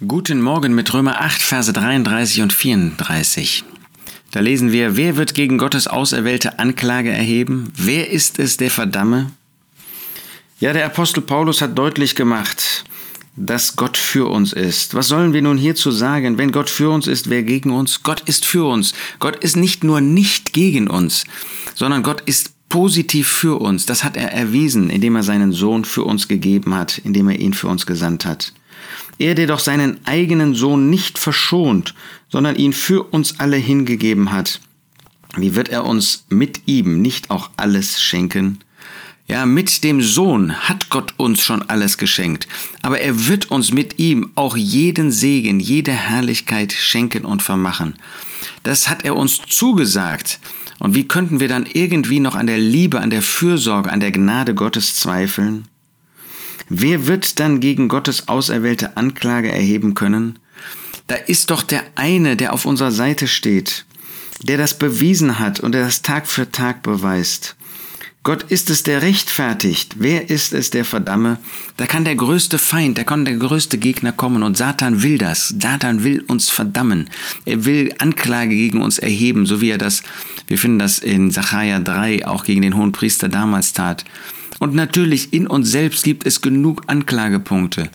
Guten Morgen mit Römer 8, Verse 33 und 34. Da lesen wir, wer wird gegen Gottes Auserwählte Anklage erheben? Wer ist es, der verdamme? Ja, der Apostel Paulus hat deutlich gemacht, dass Gott für uns ist. Was sollen wir nun hierzu sagen? Wenn Gott für uns ist, wer gegen uns? Gott ist für uns. Gott ist nicht nur nicht gegen uns, sondern Gott ist positiv für uns. Das hat er erwiesen, indem er seinen Sohn für uns gegeben hat, indem er ihn für uns gesandt hat. Er, der doch seinen eigenen Sohn nicht verschont, sondern ihn für uns alle hingegeben hat, wie wird er uns mit ihm nicht auch alles schenken? Ja, mit dem Sohn hat Gott uns schon alles geschenkt, aber er wird uns mit ihm auch jeden Segen, jede Herrlichkeit schenken und vermachen. Das hat er uns zugesagt. Und wie könnten wir dann irgendwie noch an der Liebe, an der Fürsorge, an der Gnade Gottes zweifeln? Wer wird dann gegen Gottes auserwählte Anklage erheben können? Da ist doch der eine, der auf unserer Seite steht, der das bewiesen hat und der das Tag für Tag beweist. Gott ist es, der rechtfertigt. Wer ist es, der verdamme? Da kann der größte Feind, da kann der größte Gegner kommen und Satan will das. Satan will uns verdammen. Er will Anklage gegen uns erheben, so wie er das, wir finden das in Sacharja 3 auch gegen den hohen Priester damals tat. Und natürlich in uns selbst gibt es genug Anklagepunkte.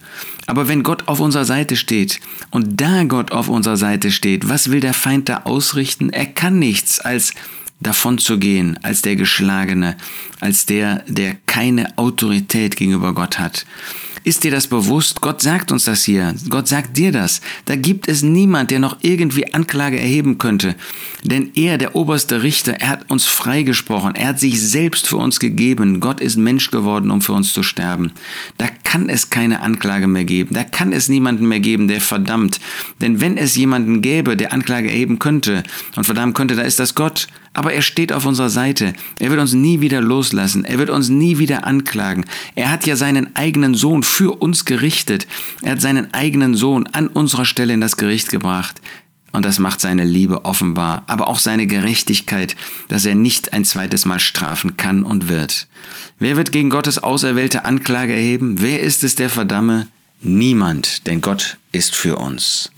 Aber wenn Gott auf unserer Seite steht und da Gott auf unserer Seite steht, was will der Feind da ausrichten? Er kann nichts als davon zu gehen, als der Geschlagene, als der, der keine Autorität gegenüber Gott hat. Ist dir das bewusst? Gott sagt uns das hier. Gott sagt dir das. Da gibt es niemand, der noch irgendwie Anklage erheben könnte. Denn er, der oberste Richter, er hat uns freigesprochen. Er hat sich selbst für uns gegeben. Gott ist Mensch geworden, um für uns zu sterben. Da kann es keine Anklage mehr geben. Da kann es niemanden mehr geben, der verdammt. Denn wenn es jemanden gäbe, der Anklage erheben könnte und verdammen könnte, da ist das Gott. Aber er steht auf unserer Seite. Er wird uns nie wieder loslassen. Er wird uns nie wieder anklagen. Er hat ja seinen eigenen Sohn für uns gerichtet. Er hat seinen eigenen Sohn an unserer Stelle in das Gericht gebracht. Und das macht seine Liebe offenbar, aber auch seine Gerechtigkeit, dass er nicht ein zweites Mal strafen kann und wird. Wer wird gegen Gottes auserwählte Anklage erheben? Wer ist es, der verdamme? Niemand, denn Gott ist für uns.